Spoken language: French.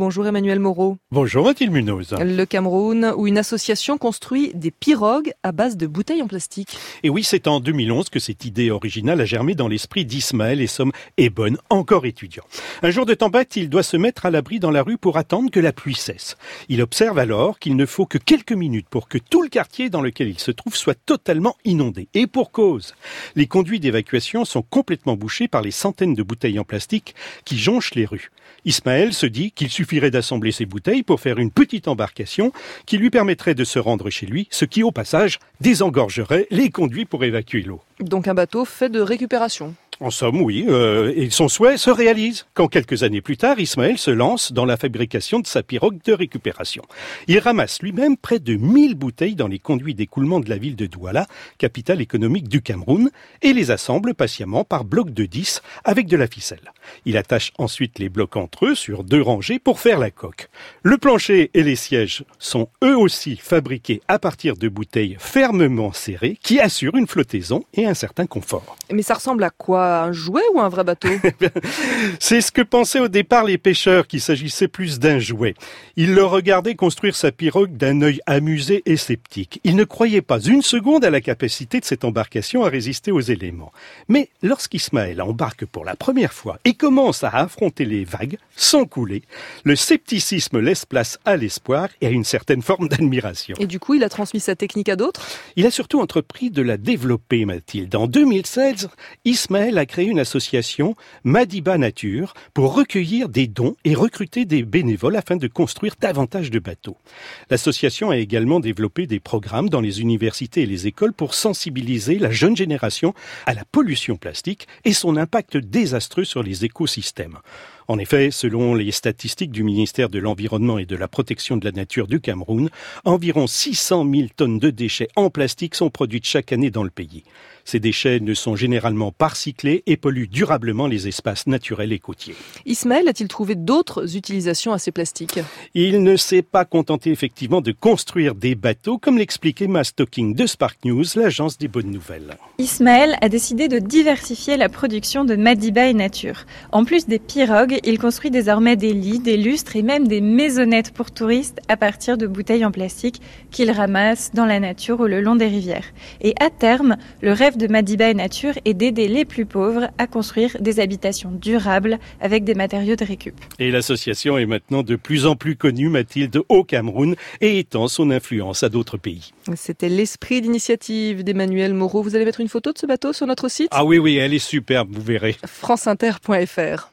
Bonjour Emmanuel Moreau. Bonjour Mathilde Munoz. Le Cameroun, où une association construit des pirogues à base de bouteilles en plastique. Et oui, c'est en 2011 que cette idée originale a germé dans l'esprit d'Ismaël et Somme Ebon, encore étudiant. Un jour de tempête, il doit se mettre à l'abri dans la rue pour attendre que la pluie cesse. Il observe alors qu'il ne faut que quelques minutes pour que tout le quartier dans lequel il se trouve soit totalement inondé. Et pour cause. Les conduits d'évacuation sont complètement bouchés par les centaines de bouteilles en plastique qui jonchent les rues. Ismaël se dit qu'il suffirait d'assembler ces bouteilles pour faire une petite embarcation qui lui permettrait de se rendre chez lui, ce qui au passage désengorgerait les conduits pour évacuer l'eau. Donc un bateau fait de récupération. En somme, oui, euh, et son souhait se réalise quand quelques années plus tard, Ismaël se lance dans la fabrication de sa pirogue de récupération. Il ramasse lui-même près de 1000 bouteilles dans les conduits d'écoulement de la ville de Douala, capitale économique du Cameroun, et les assemble patiemment par blocs de 10 avec de la ficelle. Il attache ensuite les blocs entre eux sur deux rangées pour faire la coque. Le plancher et les sièges sont eux aussi fabriqués à partir de bouteilles fermement serrées qui assurent une flottaison et un certain confort. Mais ça ressemble à quoi un jouet ou un vrai bateau? C'est ce que pensaient au départ les pêcheurs, qu'il s'agissait plus d'un jouet. Ils le regardaient construire sa pirogue d'un œil amusé et sceptique. Ils ne croyaient pas une seconde à la capacité de cette embarcation à résister aux éléments. Mais lorsqu'Ismaël embarque pour la première fois et commence à affronter les vagues, sans couler, le scepticisme laisse place à l'espoir et à une certaine forme d'admiration. Et du coup, il a transmis sa technique à d'autres? Il a surtout entrepris de la développer, Mathilde. En 2016, Ismaël a créé une association Madiba Nature pour recueillir des dons et recruter des bénévoles afin de construire davantage de bateaux. L'association a également développé des programmes dans les universités et les écoles pour sensibiliser la jeune génération à la pollution plastique et son impact désastreux sur les écosystèmes. En effet, selon les statistiques du ministère de l'Environnement et de la Protection de la Nature du Cameroun, environ 600 000 tonnes de déchets en plastique sont produites chaque année dans le pays. Ces déchets ne sont généralement pas recyclés et polluent durablement les espaces naturels et côtiers. Ismaël a-t-il trouvé d'autres utilisations à ces plastiques? Il ne s'est pas contenté effectivement de construire des bateaux, comme l'expliquait Ma Stocking de Spark News, l'agence des bonnes nouvelles. Ismaël a décidé de diversifier la production de Madiba et Nature. En plus des pirogues, il construit désormais des lits, des lustres et même des maisonnettes pour touristes à partir de bouteilles en plastique qu'il ramasse dans la nature ou le long des rivières. Et à terme, le rêve de Madiba et Nature est d'aider les plus pauvres à construire des habitations durables avec des matériaux de récup. Et l'association est maintenant de plus en plus connue, Mathilde, au Cameroun et étend son influence à d'autres pays. C'était l'esprit d'initiative d'Emmanuel Moreau. Vous allez mettre une photo de ce bateau sur notre site? Ah oui, oui, elle est superbe, vous verrez. franceinter.fr